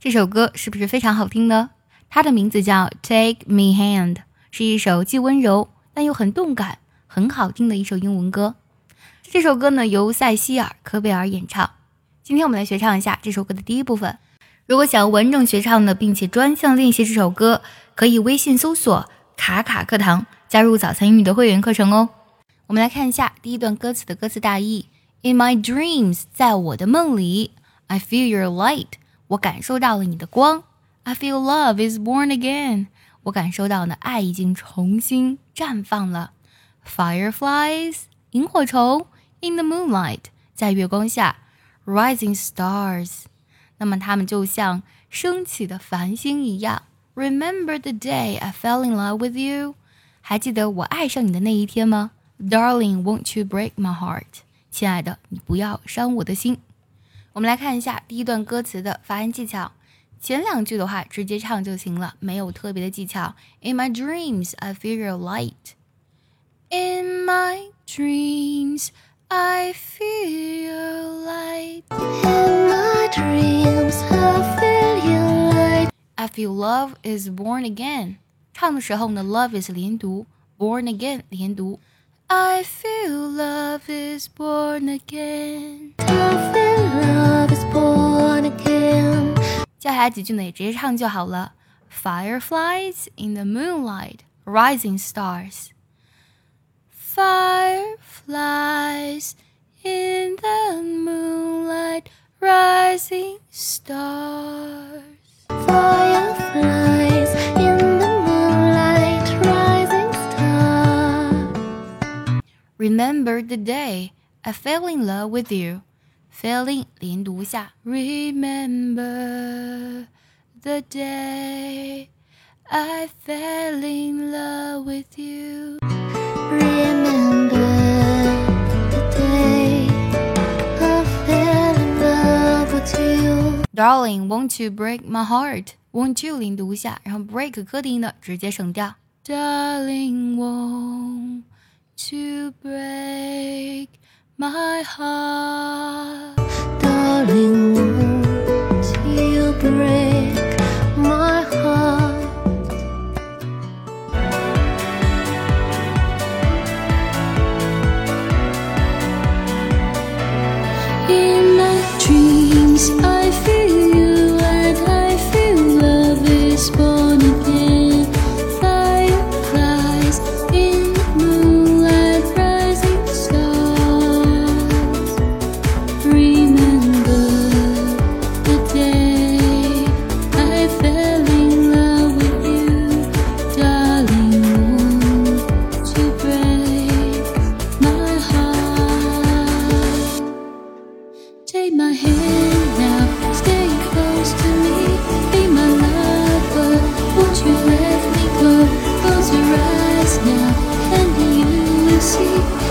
这首歌是不是非常好听呢？它的名字叫《Take Me Hand》，是一首既温柔但又很动感、很好听的一首英文歌。这首歌呢由塞西尔·科贝尔演唱。今天我们来学唱一下这首歌的第一部分。如果想要完整学唱的，并且专项练习这首歌，可以微信搜索“卡卡课堂”，加入早餐英语的会员课程哦。我们来看一下第一段歌词的歌词大意：In my dreams，在我的梦里，I feel your light，我感受到了你的光；I feel love is born again，我感受到呢爱已经重新绽放了；Fireflies，萤火虫。In the moonlight，在月光下，rising stars，那么它们就像升起的繁星一样。Remember the day I fell in love with you，还记得我爱上你的那一天吗？Darling，won't you break my heart？亲爱的，你不要伤我的心。 我们来看一下第一段歌词的发音技巧。前两句的话直接唱就行了，没有特别的技巧。In my dreams, I feel your light. In my dreams. I feel light in my dreams. I feel your light. I feel love is born again. 唱的时候呢，love is 连读，born again 连读。I feel love is born again. 接下来几句呢也直接唱就好了。Fireflies in the moonlight, rising stars. Fireflies in the moonlight, rising stars. Fireflies in the moonlight, rising stars. Remember the day I fell in love with you. Falling 连读下，Remember the day I fell in love with you. Remember the day I fell in love with you. Darling, won't you break my heart? Won't you 连读下，然后 break 课的音呢直接省掉。Darling, won't you break My heart? Take my hand now, stay close to me. Be my lover, won't you let me go? Close your eyes now, and you will see.